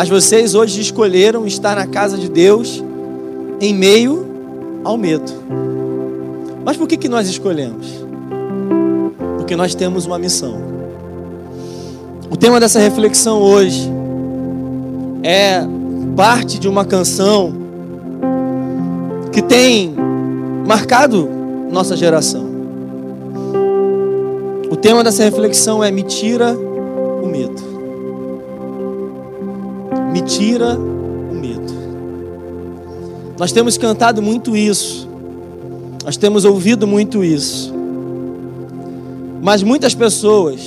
Mas vocês hoje escolheram estar na casa de Deus em meio ao medo. Mas por que, que nós escolhemos? Porque nós temos uma missão. O tema dessa reflexão hoje é parte de uma canção que tem marcado nossa geração. O tema dessa reflexão é Me tira o medo. Me tira o medo. Nós temos cantado muito isso. Nós temos ouvido muito isso. Mas muitas pessoas,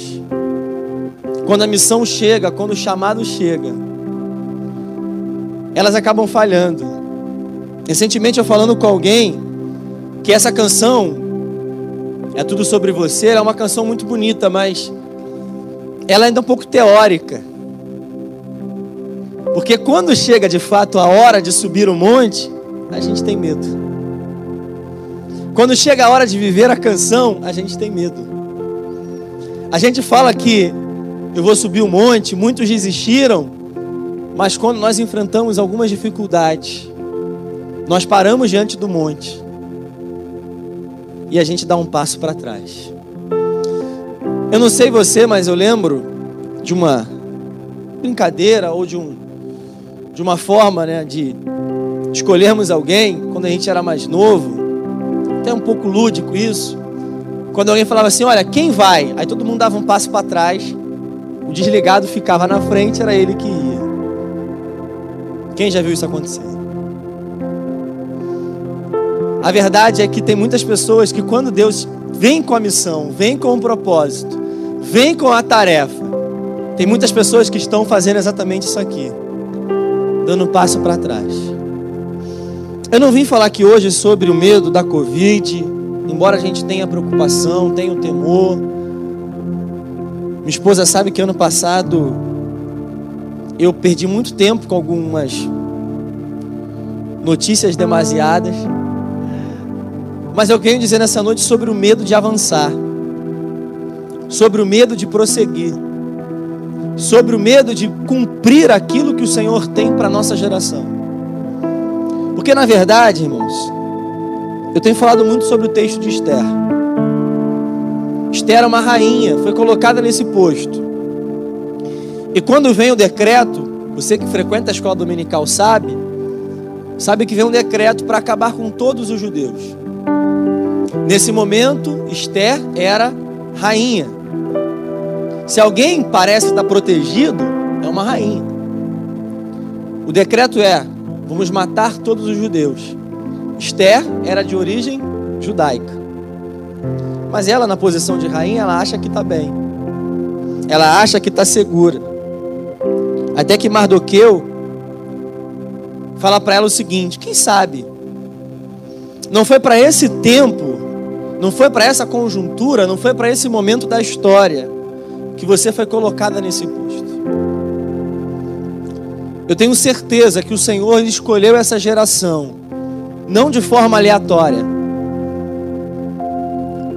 quando a missão chega, quando o chamado chega, elas acabam falhando. Recentemente eu falando com alguém que essa canção é tudo sobre você, é uma canção muito bonita, mas ela ainda é um pouco teórica. Porque quando chega de fato a hora de subir o monte, a gente tem medo. Quando chega a hora de viver a canção, a gente tem medo. A gente fala que eu vou subir o monte, muitos desistiram, mas quando nós enfrentamos algumas dificuldades, nós paramos diante do monte e a gente dá um passo para trás. Eu não sei você, mas eu lembro de uma brincadeira ou de um de uma forma, né, de escolhermos alguém quando a gente era mais novo, até um pouco lúdico isso. Quando alguém falava assim, olha, quem vai? Aí todo mundo dava um passo para trás, o desligado ficava na frente, era ele que ia. Quem já viu isso acontecer? A verdade é que tem muitas pessoas que quando Deus vem com a missão, vem com o propósito, vem com a tarefa, tem muitas pessoas que estão fazendo exatamente isso aqui, dando um passo para trás. Eu não vim falar aqui hoje sobre o medo da Covid, embora a gente tenha preocupação, tenha o temor. Minha esposa sabe que ano passado eu perdi muito tempo com algumas notícias demasiadas. Mas eu quero dizer nessa noite sobre o medo de avançar, sobre o medo de prosseguir, sobre o medo de cumprir aquilo que o Senhor tem para a nossa geração. Porque na verdade, irmãos, eu tenho falado muito sobre o texto de Esther. Esther é uma rainha, foi colocada nesse posto. E quando vem o decreto, você que frequenta a escola dominical sabe, sabe que vem um decreto para acabar com todos os judeus. Nesse momento, Esther era rainha. Se alguém parece estar protegido, é uma rainha. O decreto é: vamos matar todos os judeus. Esther era de origem judaica. Mas ela, na posição de rainha, ela acha que está bem. Ela acha que está segura. Até que Mardoqueu fala para ela o seguinte: quem sabe? Não foi para esse tempo, não foi para essa conjuntura, não foi para esse momento da história que você foi colocada nesse posto. Eu tenho certeza que o Senhor escolheu essa geração, não de forma aleatória.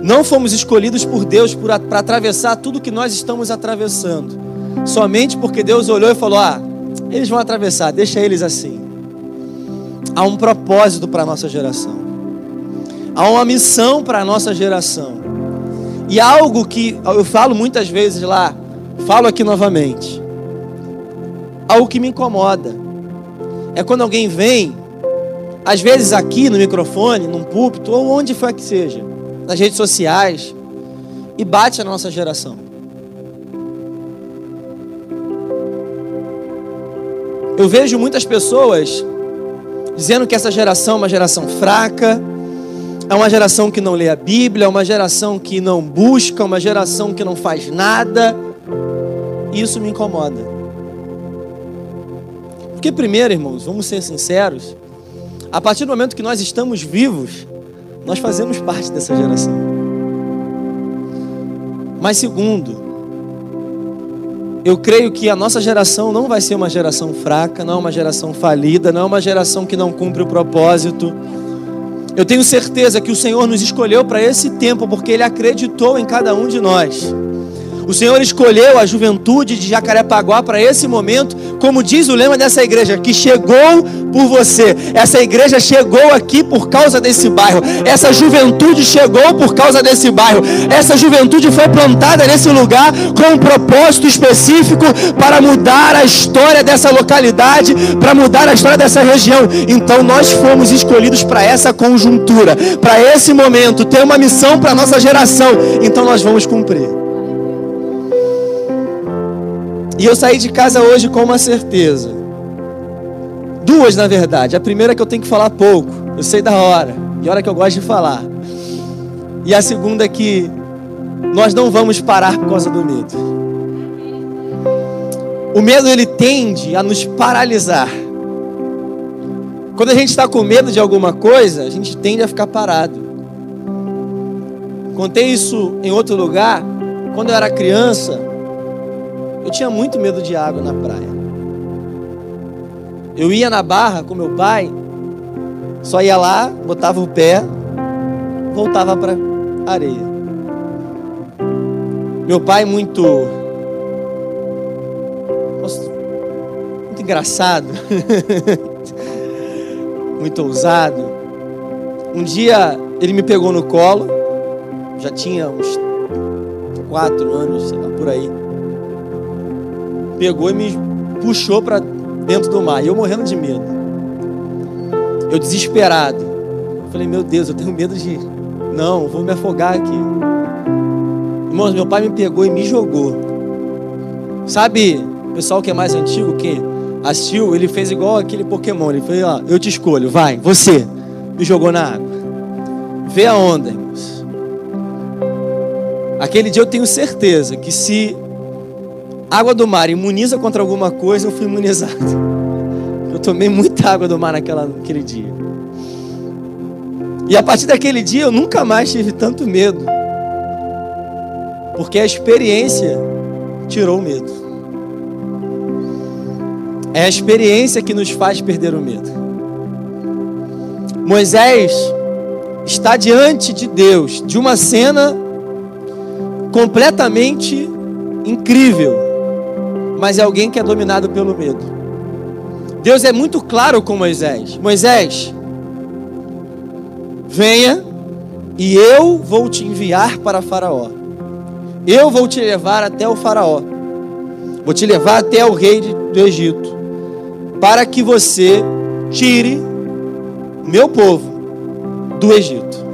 Não fomos escolhidos por Deus para atravessar tudo que nós estamos atravessando, somente porque Deus olhou e falou: Ah, eles vão atravessar, deixa eles assim. Há um propósito para a nossa geração, há uma missão para a nossa geração, e algo que eu falo muitas vezes lá, falo aqui novamente algo que me incomoda. É quando alguém vem, às vezes aqui no microfone, num púlpito, ou onde for que seja, nas redes sociais, e bate a nossa geração. Eu vejo muitas pessoas dizendo que essa geração é uma geração fraca, é uma geração que não lê a Bíblia, é uma geração que não busca, uma geração que não faz nada. Isso me incomoda. Porque, primeiro, irmãos, vamos ser sinceros, a partir do momento que nós estamos vivos, nós fazemos parte dessa geração. Mas, segundo, eu creio que a nossa geração não vai ser uma geração fraca, não é uma geração falida, não é uma geração que não cumpre o propósito. Eu tenho certeza que o Senhor nos escolheu para esse tempo porque Ele acreditou em cada um de nós. O Senhor escolheu a juventude de Jacarepaguá para esse momento como diz o lema dessa igreja, que chegou por você. Essa igreja chegou aqui por causa desse bairro. Essa juventude chegou por causa desse bairro. Essa juventude foi plantada nesse lugar com um propósito específico para mudar a história dessa localidade, para mudar a história dessa região. Então nós fomos escolhidos para essa conjuntura, para esse momento, ter uma missão para nossa geração. Então nós vamos cumprir. E eu saí de casa hoje com uma certeza. Duas, na verdade. A primeira é que eu tenho que falar pouco. Eu sei da hora. E hora que eu gosto de falar. E a segunda é que nós não vamos parar por causa do medo. O medo ele tende a nos paralisar. Quando a gente está com medo de alguma coisa, a gente tende a ficar parado. Contei isso em outro lugar. Quando eu era criança, eu tinha muito medo de água na praia. Eu ia na barra com meu pai, só ia lá, botava o pé, voltava para areia. Meu pai muito muito engraçado, muito ousado. Um dia ele me pegou no colo, já tinha uns quatro anos, sei lá, por aí pegou e me puxou para dentro do mar. E eu morrendo de medo. Eu desesperado. falei, meu Deus, eu tenho medo de. Não, vou me afogar aqui. Irmãos, meu pai me pegou e me jogou. Sabe, o pessoal que é mais antigo, que assistiu, ele fez igual aquele Pokémon. Ele fez, ó, eu te escolho, vai, você. Me jogou na água. Vê a onda, irmãos. Aquele dia eu tenho certeza que se água do mar imuniza contra alguma coisa, eu fui imunizado. Eu tomei muita água do mar naquela, naquele dia. E a partir daquele dia eu nunca mais tive tanto medo. Porque a experiência tirou o medo. É a experiência que nos faz perder o medo. Moisés está diante de Deus, de uma cena completamente incrível mas é alguém que é dominado pelo medo. Deus é muito claro com Moisés: Moisés, venha e eu vou te enviar para Faraó. Eu vou te levar até o Faraó. Vou te levar até o rei do Egito, para que você tire meu povo do Egito.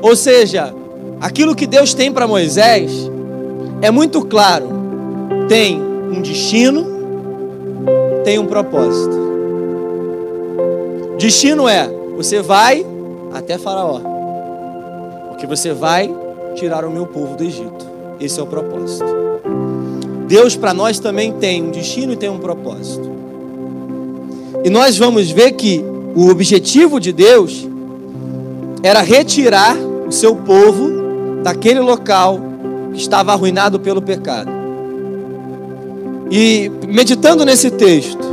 Ou seja, aquilo que Deus tem para Moisés é muito claro. Tem um destino, tem um propósito. Destino é: você vai até Faraó, porque você vai tirar o meu povo do Egito. Esse é o propósito. Deus para nós também tem um destino e tem um propósito. E nós vamos ver que o objetivo de Deus era retirar o seu povo daquele local que estava arruinado pelo pecado. E meditando nesse texto,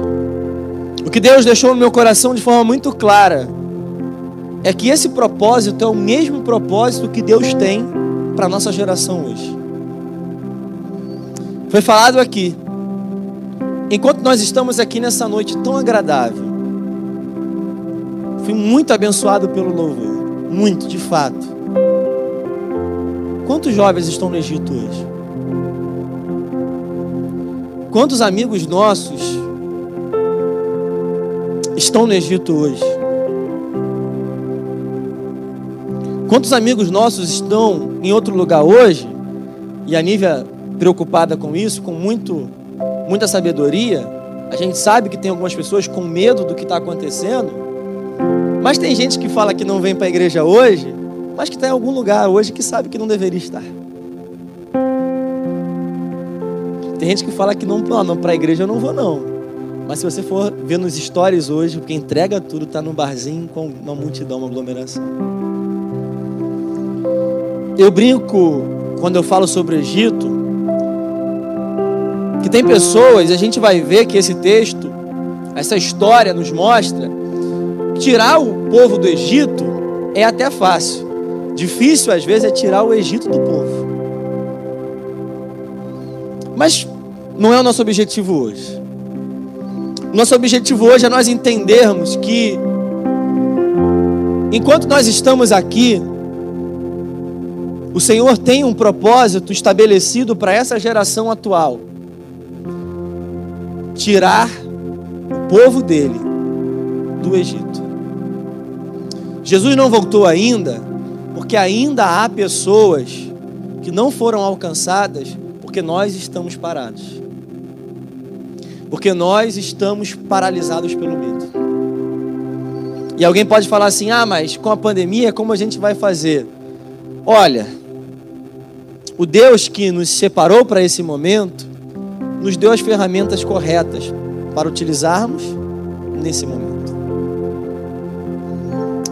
o que Deus deixou no meu coração de forma muito clara é que esse propósito é o mesmo propósito que Deus tem para a nossa geração hoje. Foi falado aqui, enquanto nós estamos aqui nessa noite tão agradável, fui muito abençoado pelo louvor, muito, de fato. Quantos jovens estão no Egito hoje? Quantos amigos nossos estão no Egito hoje? Quantos amigos nossos estão em outro lugar hoje? E a Nívia preocupada com isso, com muito, muita sabedoria. A gente sabe que tem algumas pessoas com medo do que está acontecendo. Mas tem gente que fala que não vem para a igreja hoje, mas que está em algum lugar hoje que sabe que não deveria estar. Tem gente que fala que não, não, não para a igreja eu não vou não. Mas se você for ver nos stories hoje, porque entrega tudo está num barzinho com uma multidão, uma aglomeração. Eu brinco quando eu falo sobre o Egito, que tem pessoas, a gente vai ver que esse texto, essa história nos mostra que tirar o povo do Egito é até fácil. Difícil às vezes é tirar o Egito do povo. Mas não é o nosso objetivo hoje. Nosso objetivo hoje é nós entendermos que, enquanto nós estamos aqui, o Senhor tem um propósito estabelecido para essa geração atual: tirar o povo dele do Egito. Jesus não voltou ainda, porque ainda há pessoas que não foram alcançadas porque nós estamos parados. Porque nós estamos paralisados pelo medo. E alguém pode falar assim: ah, mas com a pandemia, como a gente vai fazer? Olha, o Deus que nos separou para esse momento, nos deu as ferramentas corretas para utilizarmos nesse momento.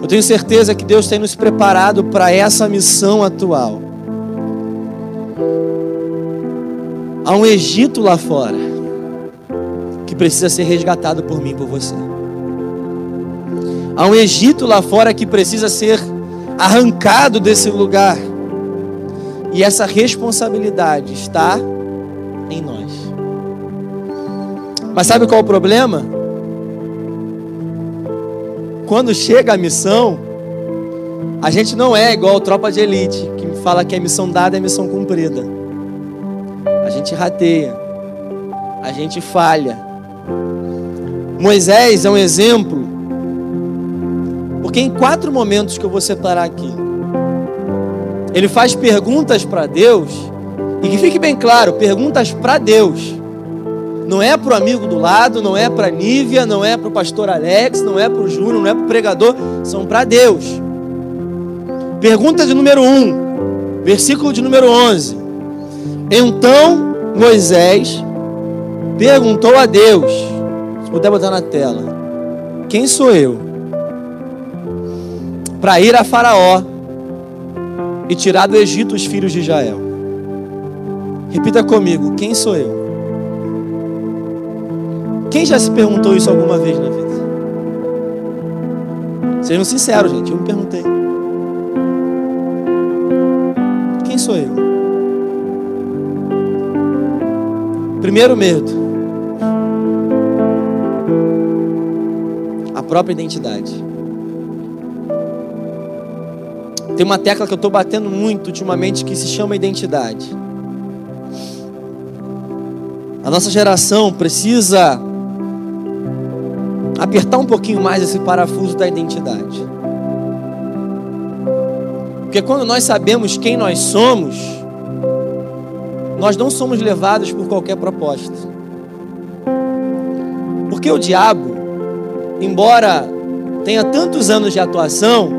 Eu tenho certeza que Deus tem nos preparado para essa missão atual. Há um Egito lá fora que precisa ser resgatado por mim por você. Há um Egito lá fora que precisa ser arrancado desse lugar. E essa responsabilidade está em nós. Mas sabe qual é o problema? Quando chega a missão, a gente não é igual tropa de elite, que fala que a missão dada é missão cumprida. A gente rateia, a gente falha, Moisés é um exemplo, porque em quatro momentos que eu vou separar aqui, ele faz perguntas para Deus, e que fique bem claro: perguntas para Deus. Não é para o amigo do lado, não é para Nívia, não é para o pastor Alex, não é para o Júnior, não é para o pregador, são para Deus. Pergunta de número 1, versículo de número 11. Então Moisés perguntou a Deus: puder botar na tela. Quem sou eu? Para ir a Faraó e tirar do Egito os filhos de Israel. Repita comigo: quem sou eu? Quem já se perguntou isso alguma vez na vida? Sejam sinceros, gente. Eu me perguntei: quem sou eu? Primeiro medo. Própria identidade. Tem uma tecla que eu estou batendo muito ultimamente que se chama identidade. A nossa geração precisa apertar um pouquinho mais esse parafuso da identidade. Porque quando nós sabemos quem nós somos, nós não somos levados por qualquer proposta. Porque o diabo, embora tenha tantos anos de atuação,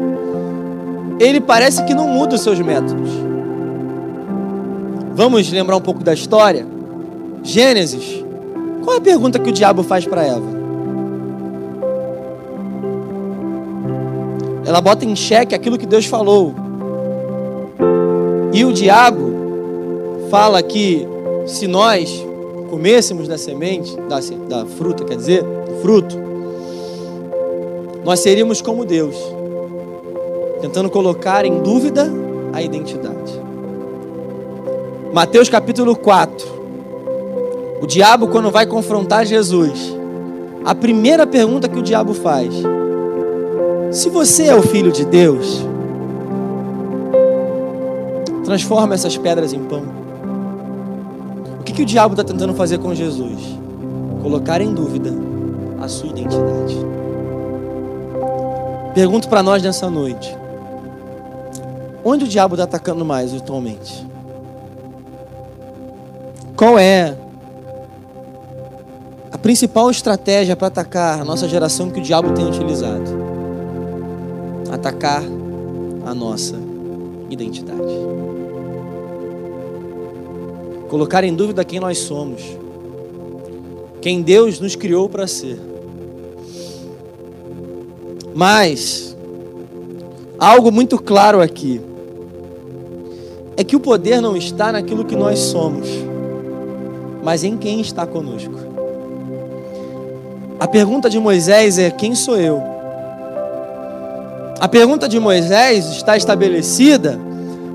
ele parece que não muda os seus métodos. Vamos lembrar um pouco da história? Gênesis. Qual é a pergunta que o diabo faz para Eva? Ela bota em xeque aquilo que Deus falou. E o diabo fala que se nós comêssemos da semente, da, da fruta, quer dizer, fruto, nós seríamos como Deus, tentando colocar em dúvida a identidade. Mateus capítulo 4. O diabo, quando vai confrontar Jesus, a primeira pergunta que o diabo faz: Se você é o filho de Deus, transforma essas pedras em pão. O que, que o diabo está tentando fazer com Jesus? Colocar em dúvida a sua identidade. Pergunto para nós nessa noite: onde o diabo está atacando mais atualmente? Qual é a principal estratégia para atacar a nossa geração que o diabo tem utilizado? Atacar a nossa identidade. Colocar em dúvida quem nós somos, quem Deus nos criou para ser. Mas, algo muito claro aqui é que o poder não está naquilo que nós somos, mas em quem está conosco. A pergunta de Moisés é: quem sou eu? A pergunta de Moisés está estabelecida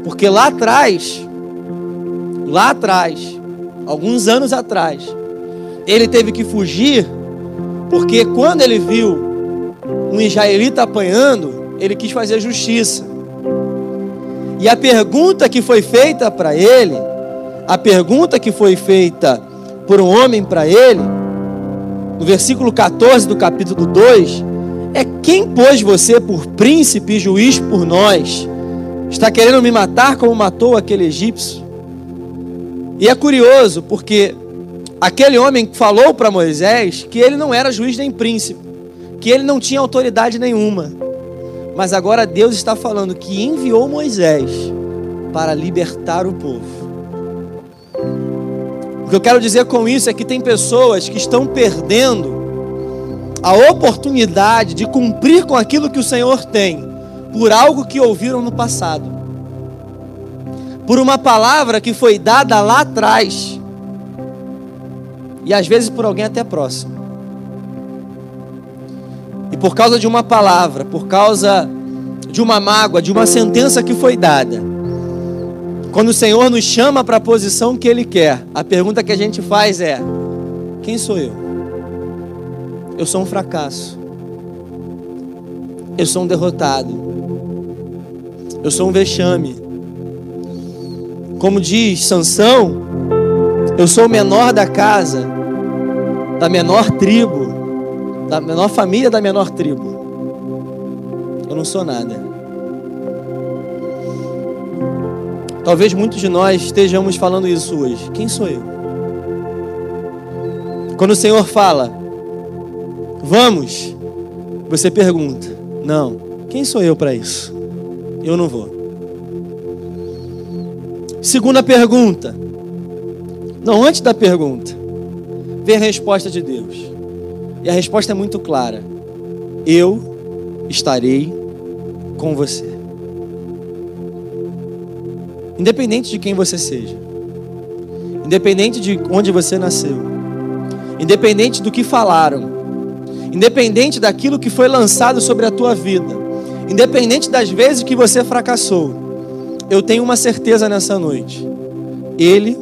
porque lá atrás, lá atrás, alguns anos atrás, ele teve que fugir Porque quando ele viu um israelita apanhando, ele quis fazer justiça. E a pergunta que foi feita para ele, a pergunta que foi feita por um homem para ele, no versículo 14 do capítulo 2, é quem pôs você por príncipe e juiz por nós? Está querendo me matar como matou aquele egípcio? E é curioso porque aquele homem falou para Moisés que ele não era juiz nem príncipe, que ele não tinha autoridade nenhuma. Mas agora Deus está falando que enviou Moisés para libertar o povo. O que eu quero dizer com isso é que tem pessoas que estão perdendo a oportunidade de cumprir com aquilo que o Senhor tem, por algo que ouviram no passado, por uma palavra que foi dada lá atrás, e às vezes por alguém até próximo. Por causa de uma palavra, por causa de uma mágoa, de uma sentença que foi dada, quando o Senhor nos chama para a posição que Ele quer, a pergunta que a gente faz é: quem sou eu? Eu sou um fracasso. Eu sou um derrotado. Eu sou um vexame. Como diz Sansão, eu sou o menor da casa, da menor tribo, da menor família da menor tribo. Eu não sou nada. Talvez muitos de nós estejamos falando isso hoje. Quem sou eu? Quando o Senhor fala, Vamos. Você pergunta: Não. Quem sou eu para isso? Eu não vou. Segunda pergunta. Não, antes da pergunta, vem a resposta de Deus. E a resposta é muito clara: Eu estarei com você. Independente de quem você seja, independente de onde você nasceu, independente do que falaram, independente daquilo que foi lançado sobre a tua vida, independente das vezes que você fracassou, eu tenho uma certeza nessa noite: Ele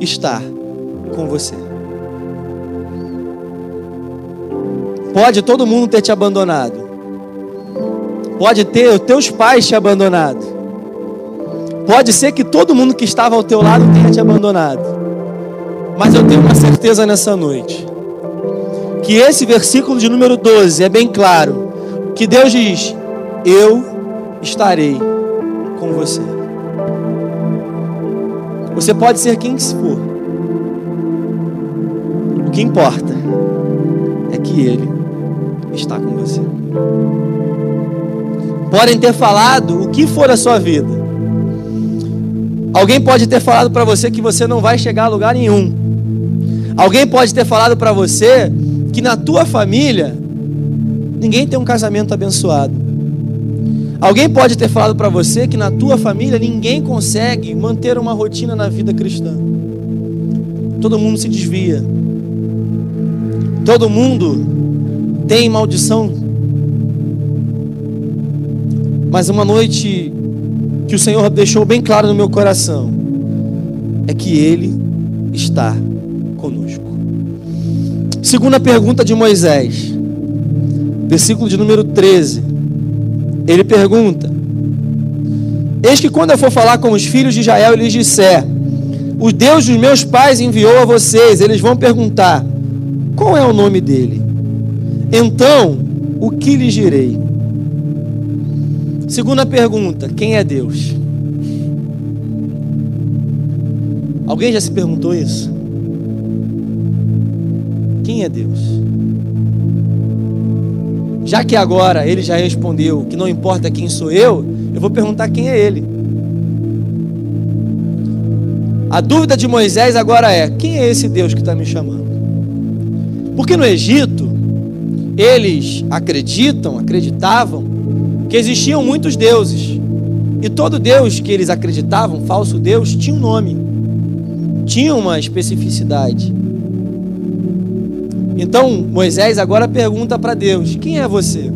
está com você. Pode todo mundo ter te abandonado, pode ter os teus pais te abandonado, pode ser que todo mundo que estava ao teu lado tenha te abandonado, mas eu tenho uma certeza nessa noite que esse versículo de número 12 é bem claro. Que Deus diz: Eu estarei com você. Você pode ser quem for. O que importa é que Ele está com você. Podem ter falado o que for a sua vida. Alguém pode ter falado para você que você não vai chegar a lugar nenhum. Alguém pode ter falado para você que na tua família ninguém tem um casamento abençoado. Alguém pode ter falado para você que na tua família ninguém consegue manter uma rotina na vida cristã. Todo mundo se desvia. Todo mundo tem maldição. Mas uma noite que o Senhor deixou bem claro no meu coração é que Ele está conosco. Segunda pergunta de Moisés, versículo de número 13. Ele pergunta: Eis que quando eu for falar com os filhos de Israel e lhes disser: O Deus dos meus pais enviou a vocês, eles vão perguntar: Qual é o nome dele? Então, o que lhes direi? Segunda pergunta: Quem é Deus? Alguém já se perguntou isso? Quem é Deus? Já que agora ele já respondeu que não importa quem sou eu, eu vou perguntar quem é ele. A dúvida de Moisés agora é: quem é esse Deus que está me chamando? Porque no Egito, eles acreditam, acreditavam, que existiam muitos deuses. E todo Deus que eles acreditavam, falso Deus, tinha um nome, tinha uma especificidade. Então Moisés agora pergunta para Deus: Quem é você?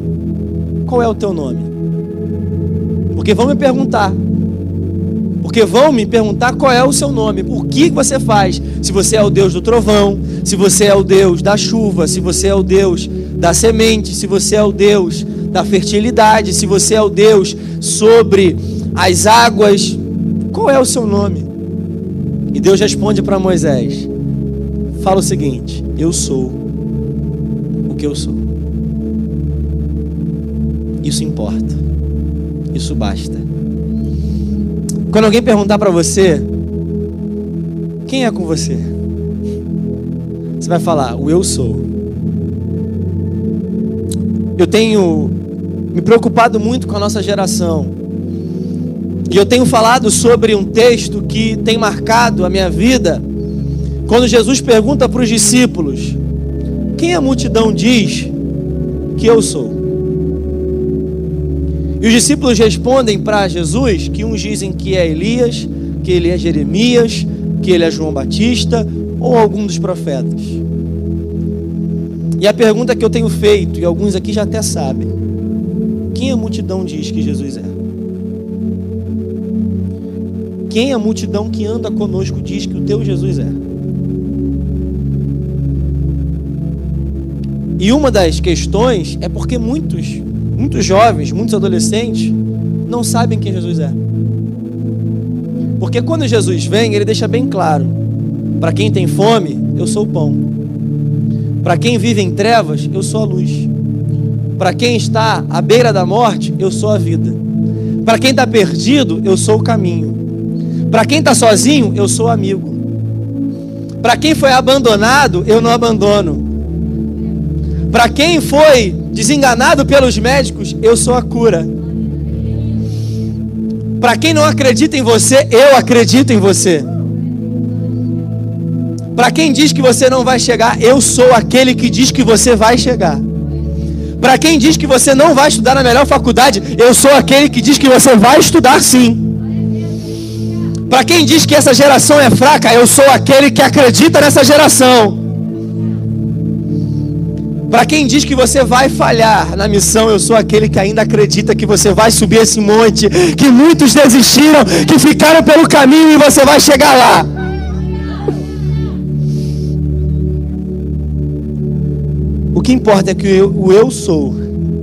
Qual é o teu nome? Porque vão me perguntar. Porque vão me perguntar qual é o seu nome, o que você faz. Se você é o Deus do trovão, se você é o Deus da chuva, se você é o Deus da semente, se você é o Deus da fertilidade, se você é o Deus sobre as águas, qual é o seu nome? E Deus responde para Moisés: fala o seguinte: Eu sou o que eu sou. Isso importa. Isso basta. Quando alguém perguntar para você, quem é com você? Você vai falar, o eu sou. Eu tenho me preocupado muito com a nossa geração. E eu tenho falado sobre um texto que tem marcado a minha vida. Quando Jesus pergunta para os discípulos: Quem a multidão diz que eu sou? E os discípulos respondem para Jesus que uns dizem que é Elias, que ele é Jeremias, que ele é João Batista ou algum dos profetas. E a pergunta que eu tenho feito, e alguns aqui já até sabem: quem a multidão diz que Jesus é? Quem a multidão que anda conosco diz que o teu Jesus é? E uma das questões é porque muitos, muitos jovens, muitos adolescentes não sabem quem Jesus é. Porque quando Jesus vem, ele deixa bem claro: para quem tem fome, eu sou o pão. Para quem vive em trevas, eu sou a luz. Para quem está à beira da morte, eu sou a vida. Para quem está perdido, eu sou o caminho. Para quem está sozinho, eu sou amigo. Para quem foi abandonado, eu não abandono. Para quem foi desenganado pelos médicos, eu sou a cura. Para quem não acredita em você, eu acredito em você. Para quem diz que você não vai chegar, eu sou aquele que diz que você vai chegar. Para quem diz que você não vai estudar na melhor faculdade, eu sou aquele que diz que você vai estudar sim. Para quem diz que essa geração é fraca, eu sou aquele que acredita nessa geração. Para quem diz que você vai falhar na missão, eu sou aquele que ainda acredita que você vai subir esse monte, que muitos desistiram, que ficaram pelo caminho e você vai chegar lá. O que importa é que eu, o eu sou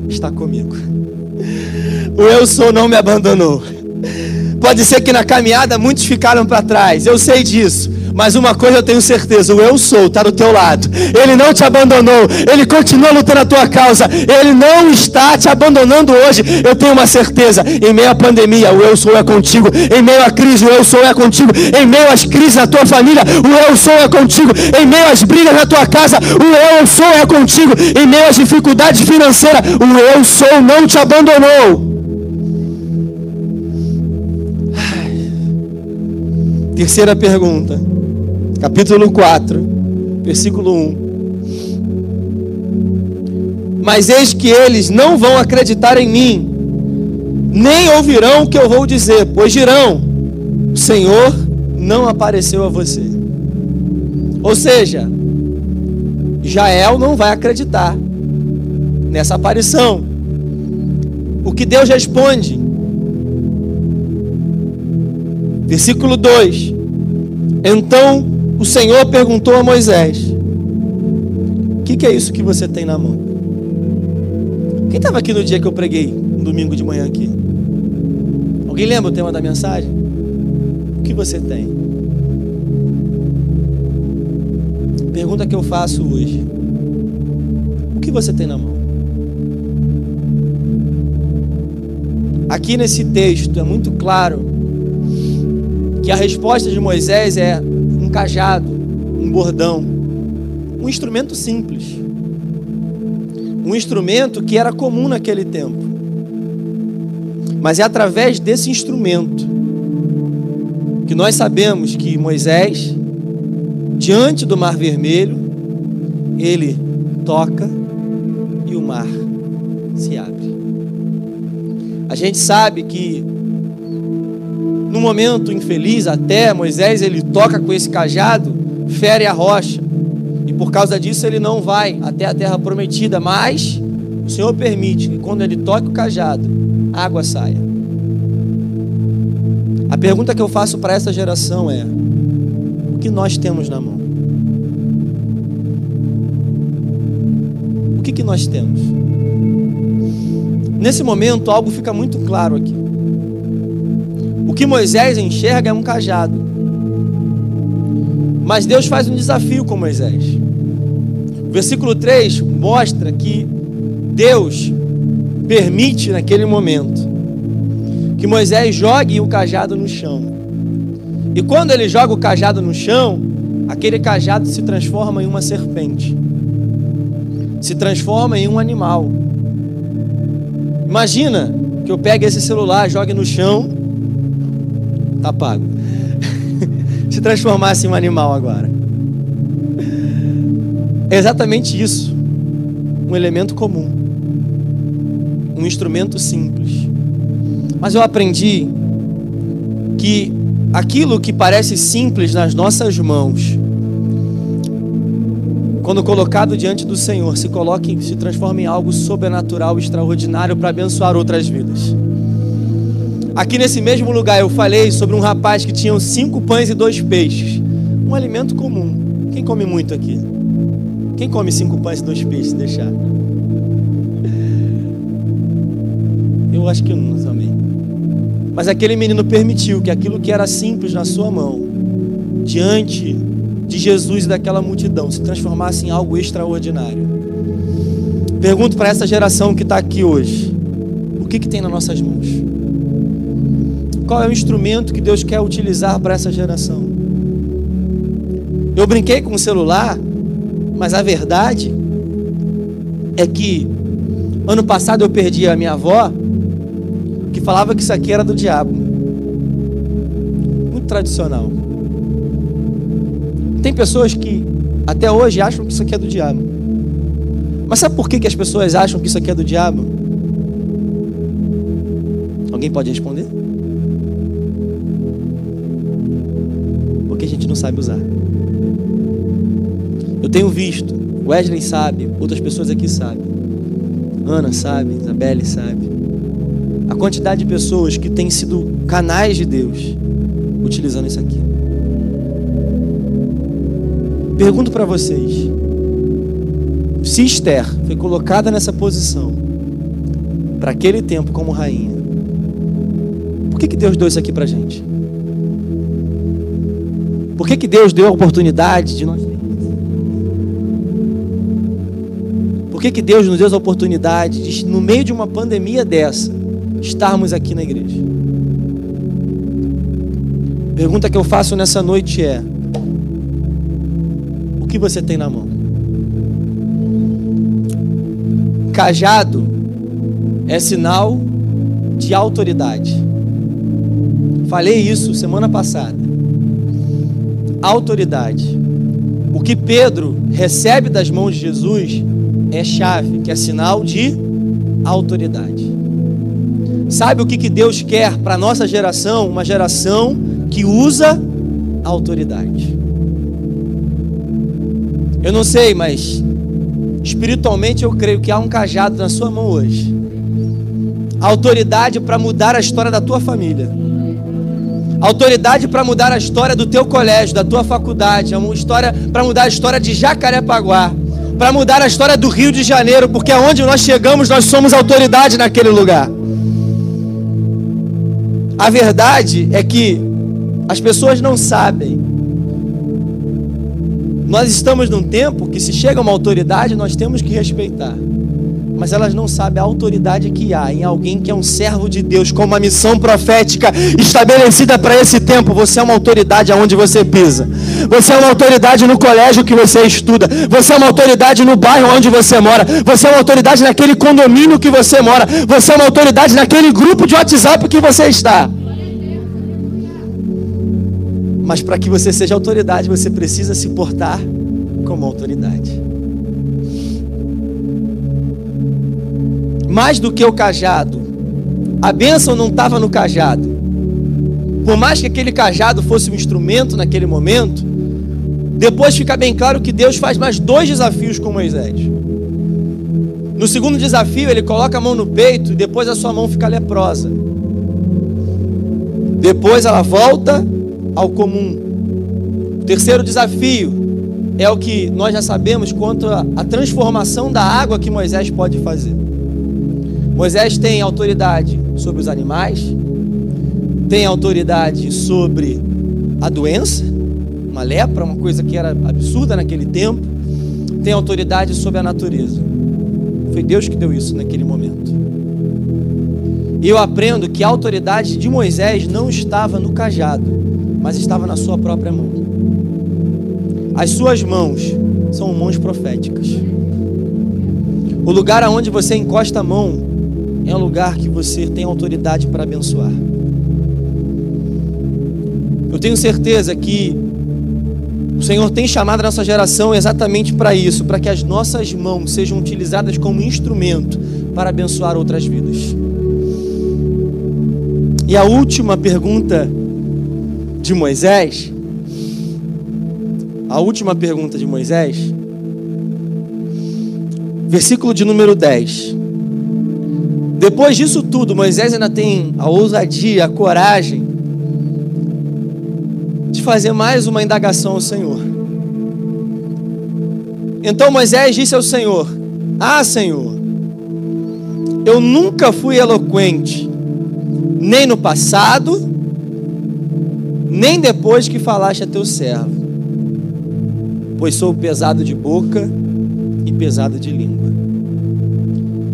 está comigo. O eu sou não me abandonou. Pode ser que na caminhada muitos ficaram para trás, eu sei disso. Mas uma coisa eu tenho certeza: o eu sou está do teu lado. Ele não te abandonou. Ele continua lutando a tua causa. Ele não está te abandonando hoje. Eu tenho uma certeza: em meio à pandemia, o eu sou é contigo. Em meio à crise, o eu sou é contigo. Em meio às crises na tua família, o eu sou é contigo. Em meio às brigas na tua casa, o eu sou é contigo. Em meio às dificuldades financeiras, o eu sou não te abandonou. Terceira pergunta capítulo 4, versículo 1. Mas eis que eles não vão acreditar em mim, nem ouvirão o que eu vou dizer, pois dirão: o Senhor não apareceu a você. Ou seja, Jael não vai acreditar nessa aparição. O que Deus responde? Versículo 2: Então o Senhor perguntou a Moisés: O que, que, é isso que você tem na mão? Quem estava aqui no dia que eu preguei, um domingo de manhã aqui? Alguém lembra o tema da mensagem? O que você tem? Pergunta que eu faço hoje: O que você tem na mão? Aqui nesse texto é muito claro que a resposta de Moisés é um cajado, um bordão, um instrumento simples, um instrumento que era comum naquele tempo. Mas é através desse instrumento que nós sabemos que Moisés, diante do Mar Vermelho, ele toca e o mar se abre. A gente sabe que no momento infeliz, até Moisés ele toca com esse cajado, fere a rocha. E por causa disso ele não vai até a terra prometida, mas o Senhor permite que quando ele toque o cajado, a água saia. A pergunta que eu faço para essa geração é: o que nós temos na mão? nós temos. Nesse momento, algo fica muito claro aqui. Que Moisés enxerga é um cajado. Mas Deus faz um desafio com Moisés. O versículo 3 mostra que Deus permite naquele momento que Moisés jogue o cajado no chão. E quando ele joga o cajado no chão, aquele cajado se transforma em uma serpente, se transforma em um animal. Imagina que eu pegue esse celular, jogue no chão, tá pago. se transformasse em um animal agora. É exatamente isso. Um elemento comum. Um instrumento simples. Mas eu aprendi que aquilo que parece simples nas nossas mãos, quando colocado diante do Senhor, se coloca, se transforma em algo sobrenatural, extraordinário para abençoar outras vidas. Aqui nesse mesmo lugar eu falei sobre um rapaz que tinha cinco pães e dois peixes. Um alimento comum. Quem come muito aqui? Quem come cinco pães e dois peixes? Deixar. Eu acho que não também. Mas aquele menino permitiu que aquilo que era simples na sua mão, diante de Jesus e daquela multidão, se transformasse em algo extraordinário. Pergunto para essa geração que está aqui hoje: o que, que tem nas nossas mãos? Qual é o instrumento que Deus quer utilizar para essa geração? Eu brinquei com o celular, mas a verdade é que ano passado eu perdi a minha avó, que falava que isso aqui era do diabo. Muito tradicional. Tem pessoas que até hoje acham que isso aqui é do diabo. Mas sabe por que, que as pessoas acham que isso aqui é do diabo? Alguém pode responder? Não sabe usar. Eu tenho visto, Wesley sabe, outras pessoas aqui sabem. Ana sabe, Isabelle sabe. A quantidade de pessoas que têm sido canais de Deus utilizando isso aqui. Pergunto para vocês: se Esther foi colocada nessa posição para aquele tempo como rainha, por que, que Deus deu isso aqui para gente? Por que, que Deus deu a oportunidade de nós Por que, que Deus nos deu a oportunidade de, no meio de uma pandemia dessa, estarmos aqui na igreja? Pergunta que eu faço nessa noite é: O que você tem na mão? Cajado é sinal de autoridade. Falei isso semana passada autoridade. O que Pedro recebe das mãos de Jesus é chave, que é sinal de autoridade. Sabe o que, que Deus quer para a nossa geração? Uma geração que usa autoridade. Eu não sei, mas espiritualmente eu creio que há um cajado na sua mão hoje. Autoridade para mudar a história da tua família autoridade para mudar a história do teu colégio, da tua faculdade, é uma história para mudar a história de Jacarepaguá, para mudar a história do Rio de Janeiro, porque aonde nós chegamos, nós somos autoridade naquele lugar. A verdade é que as pessoas não sabem. Nós estamos num tempo que se chega uma autoridade, nós temos que respeitar mas elas não sabem a autoridade que há em alguém que é um servo de Deus, com uma missão profética estabelecida para esse tempo. Você é uma autoridade aonde você pisa. Você é uma autoridade no colégio que você estuda. Você é uma autoridade no bairro onde você mora. Você é uma autoridade naquele condomínio que você mora. Você é uma autoridade naquele grupo de WhatsApp que você está. Mas para que você seja autoridade, você precisa se portar como autoridade. Mais do que o cajado. A bênção não estava no cajado. Por mais que aquele cajado fosse um instrumento naquele momento, depois fica bem claro que Deus faz mais dois desafios com Moisés. No segundo desafio, ele coloca a mão no peito e depois a sua mão fica leprosa. Depois ela volta ao comum. O terceiro desafio, é o que nós já sabemos quanto à transformação da água que Moisés pode fazer. Moisés tem autoridade sobre os animais, tem autoridade sobre a doença, uma lepra, uma coisa que era absurda naquele tempo, tem autoridade sobre a natureza. Foi Deus que deu isso naquele momento. E eu aprendo que a autoridade de Moisés não estava no cajado, mas estava na sua própria mão. As suas mãos são mãos proféticas. O lugar aonde você encosta a mão é um lugar que você tem autoridade para abençoar. Eu tenho certeza que o Senhor tem chamado a nossa geração exatamente para isso, para que as nossas mãos sejam utilizadas como instrumento para abençoar outras vidas. E a última pergunta de Moisés, a última pergunta de Moisés, versículo de número 10. Depois disso tudo, Moisés ainda tem a ousadia, a coragem de fazer mais uma indagação ao Senhor. Então Moisés disse ao Senhor: Ah, Senhor, eu nunca fui eloquente, nem no passado, nem depois que falaste a teu servo, pois sou pesado de boca e pesado de língua.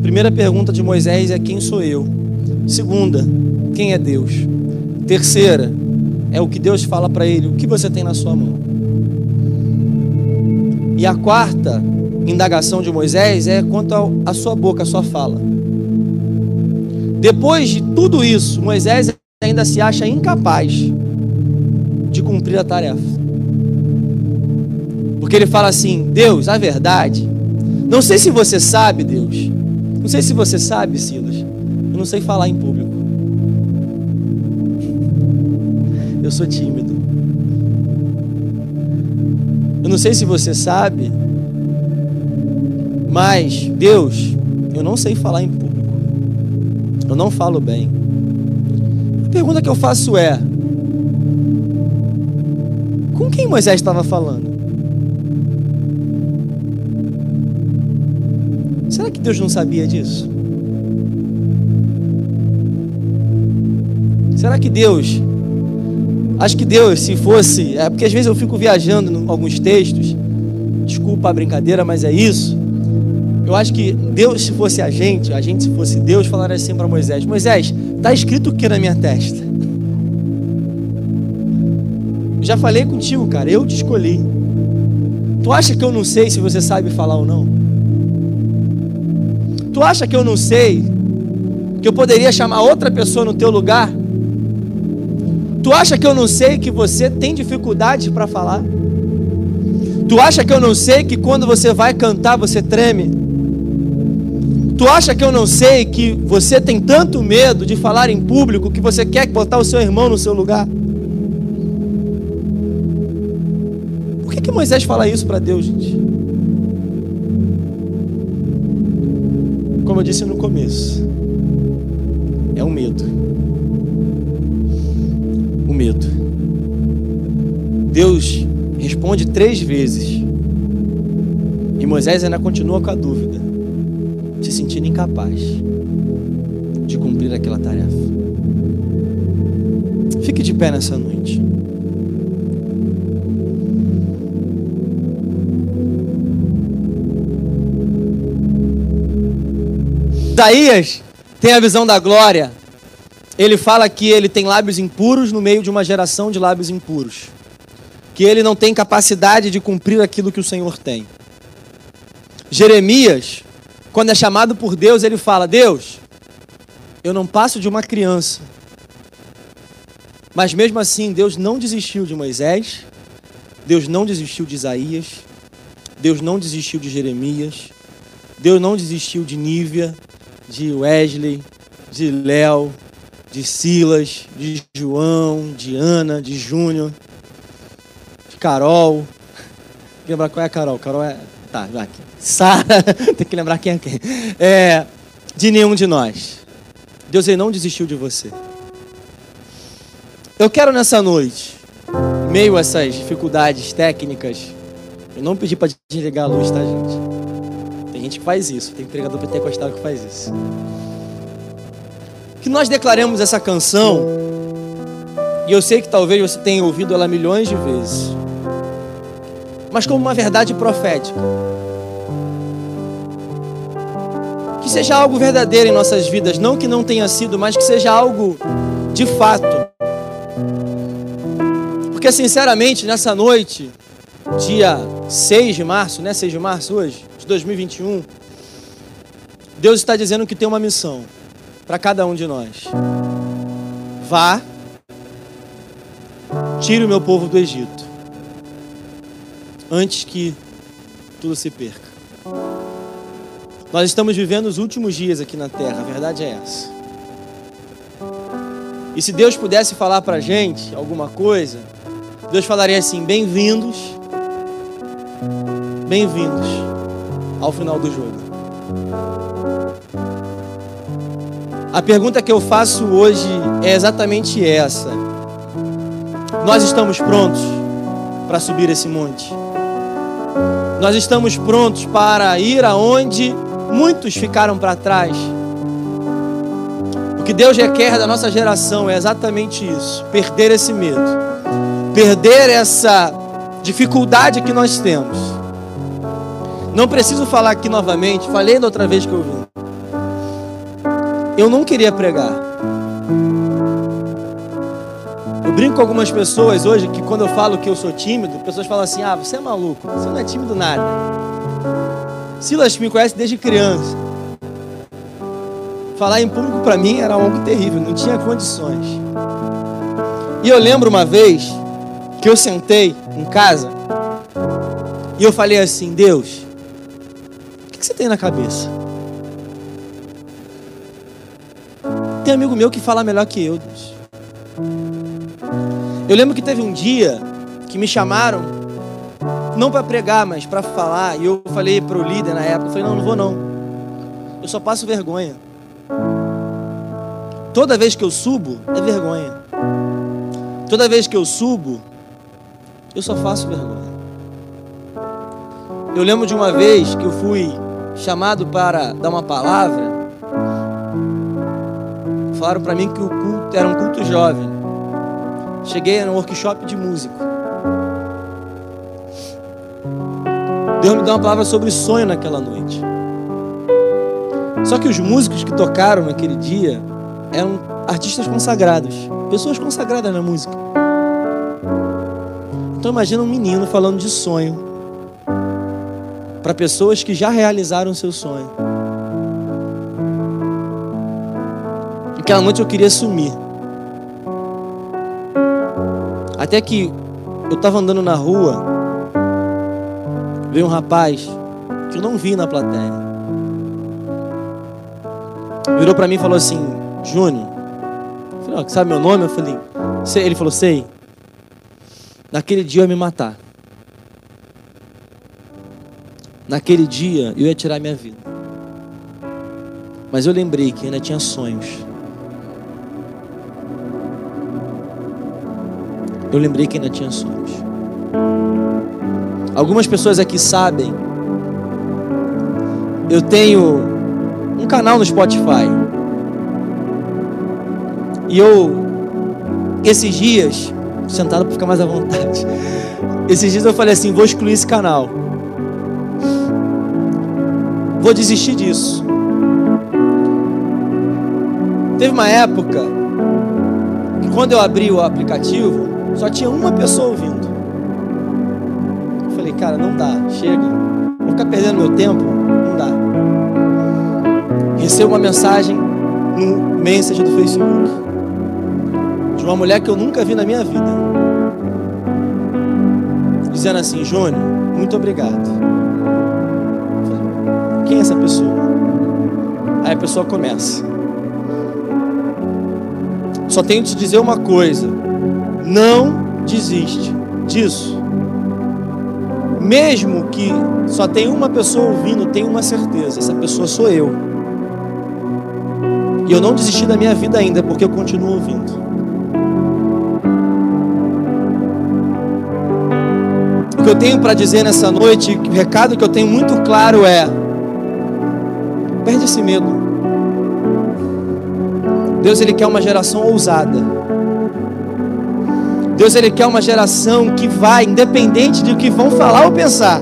Primeira pergunta de Moisés é: Quem sou eu? Segunda, quem é Deus? Terceira, é o que Deus fala para ele: O que você tem na sua mão? E a quarta indagação de Moisés é quanto à sua boca, a sua fala. Depois de tudo isso, Moisés ainda se acha incapaz de cumprir a tarefa. Porque ele fala assim: Deus, a verdade. Não sei se você sabe, Deus. Não sei se você sabe, Silas. Eu não sei falar em público. Eu sou tímido. Eu não sei se você sabe, mas Deus, eu não sei falar em público. Eu não falo bem. A pergunta que eu faço é: com quem Moisés estava falando? Será que Deus não sabia disso? Será que Deus. Acho que Deus, se fosse. É porque às vezes eu fico viajando em alguns textos. Desculpa a brincadeira, mas é isso. Eu acho que Deus, se fosse a gente, a gente, se fosse Deus, falaria assim para Moisés: Moisés, está escrito o que na minha testa? Já falei contigo, cara, eu te escolhi. Tu acha que eu não sei se você sabe falar ou não? Tu acha que eu não sei que eu poderia chamar outra pessoa no teu lugar? Tu acha que eu não sei que você tem dificuldade para falar? Tu acha que eu não sei que quando você vai cantar você treme? Tu acha que eu não sei que você tem tanto medo de falar em público que você quer botar o seu irmão no seu lugar? que Moisés fala isso para Deus, gente? Como eu disse no começo, é o medo. O medo. Deus responde três vezes. E Moisés ainda continua com a dúvida, se sentindo incapaz de cumprir aquela tarefa. Fique de pé nessa noite. Isaías tem a visão da glória. Ele fala que ele tem lábios impuros no meio de uma geração de lábios impuros. Que ele não tem capacidade de cumprir aquilo que o Senhor tem. Jeremias, quando é chamado por Deus, ele fala: Deus, eu não passo de uma criança. Mas mesmo assim, Deus não desistiu de Moisés, Deus não desistiu de Isaías, Deus não desistiu de Jeremias, Deus não desistiu de Nívia, de Wesley, de Léo, de Silas, de João, de Ana, de Júnior, de Carol. Lembrar qual é a Carol? Carol é. Tá, vai aqui. Sara, tem que lembrar quem é quem. É, de nenhum de nós. Deus ele não desistiu de você. Eu quero nessa noite, meio a essas dificuldades técnicas, Eu não pedi para desligar a luz, tá, gente? Gente que faz isso, tem pregador pentecostal que faz isso. Que nós declaremos essa canção, e eu sei que talvez você tenha ouvido ela milhões de vezes, mas como uma verdade profética. Que seja algo verdadeiro em nossas vidas, não que não tenha sido, mas que seja algo de fato. Porque, sinceramente, nessa noite, dia 6 de março, né? 6 de março hoje, de 2021, Deus está dizendo que tem uma missão para cada um de nós. Vá, tire o meu povo do Egito, antes que tudo se perca. Nós estamos vivendo os últimos dias aqui na terra, a verdade é essa. E se Deus pudesse falar para a gente alguma coisa, Deus falaria assim: bem-vindos Bem-vindos ao final do jogo. A pergunta que eu faço hoje é exatamente essa. Nós estamos prontos para subir esse monte? Nós estamos prontos para ir aonde muitos ficaram para trás? O que Deus requer da nossa geração é exatamente isso: perder esse medo, perder essa dificuldade que nós temos não preciso falar aqui novamente, falei da outra vez que eu vim. Eu não queria pregar. Eu brinco com algumas pessoas hoje que quando eu falo que eu sou tímido, pessoas falam assim: ah, você é maluco, você não é tímido nada. Silas me conhece desde criança. Falar em público para mim era algo terrível, não tinha condições. E eu lembro uma vez que eu sentei em casa e eu falei assim: Deus, que você tem na cabeça? Tem amigo meu que fala melhor que eu, Deus. Eu lembro que teve um dia que me chamaram, não para pregar, mas para falar, e eu falei para o líder na época, eu falei, não, não vou não. Eu só passo vergonha. Toda vez que eu subo, é vergonha. Toda vez que eu subo, eu só faço vergonha. Eu lembro de uma vez que eu fui chamado para dar uma palavra, falaram para mim que o culto era um culto jovem. Cheguei no workshop de músico. Deus me deu uma palavra sobre sonho naquela noite. Só que os músicos que tocaram naquele dia eram artistas consagrados, pessoas consagradas na música. Então imagina um menino falando de sonho para pessoas que já realizaram seu sonho. Aquela noite eu queria sumir. Até que eu estava andando na rua, veio um rapaz que eu não vi na plateia. Virou para mim e falou assim: Júnior, falei, oh, sabe meu nome? Eu falei, sei. Ele falou, sei. Naquele dia eu ia me matar. Naquele dia eu ia tirar minha vida. Mas eu lembrei que ainda tinha sonhos. Eu lembrei que ainda tinha sonhos. Algumas pessoas aqui sabem. Eu tenho um canal no Spotify. E eu, esses dias, sentado para ficar mais à vontade. Esses dias eu falei assim: vou excluir esse canal vou desistir disso. Teve uma época que quando eu abri o aplicativo, só tinha uma pessoa ouvindo. Eu falei, cara, não dá, chega. Vou ficar perdendo meu tempo? Não dá. Recebo uma mensagem no message do Facebook de uma mulher que eu nunca vi na minha vida. Dizendo assim, Júnior, muito obrigado quem é essa pessoa? Aí a pessoa começa. Só tenho que te dizer uma coisa: não desiste disso. Mesmo que só tem uma pessoa ouvindo, tenha uma certeza: essa pessoa sou eu. E eu não desisti da minha vida ainda, porque eu continuo ouvindo. O que eu tenho para dizer nessa noite, o recado que eu tenho muito claro é: perde esse medo. Deus ele quer uma geração ousada. Deus ele quer uma geração que vai, independente do que vão falar ou pensar.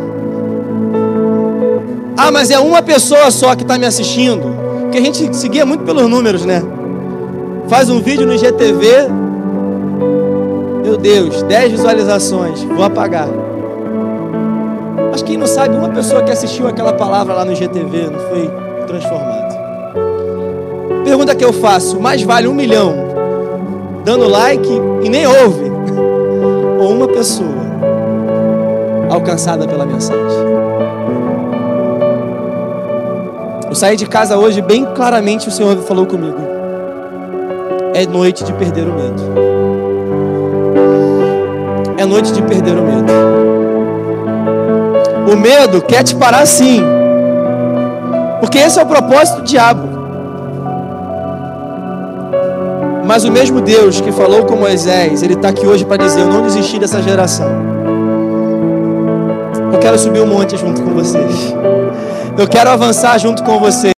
Ah, mas é uma pessoa só que está me assistindo. Porque a gente seguia muito pelos números, né? Faz um vídeo no GTV. Meu Deus, 10 visualizações. Vou apagar. Mas quem não sabe, uma pessoa que assistiu aquela palavra lá no GTV não foi transformado. Pergunta que eu faço: mais vale um milhão dando like e nem ouve? Ou uma pessoa alcançada pela mensagem? Eu saí de casa hoje bem claramente o Senhor falou comigo. É noite de perder o medo. É noite de perder o medo. O medo quer te parar sim. Porque esse é o propósito do diabo. Mas o mesmo Deus que falou com Moisés, Ele está aqui hoje para dizer: Eu não desisti dessa geração. Eu quero subir um monte junto com vocês. Eu quero avançar junto com vocês.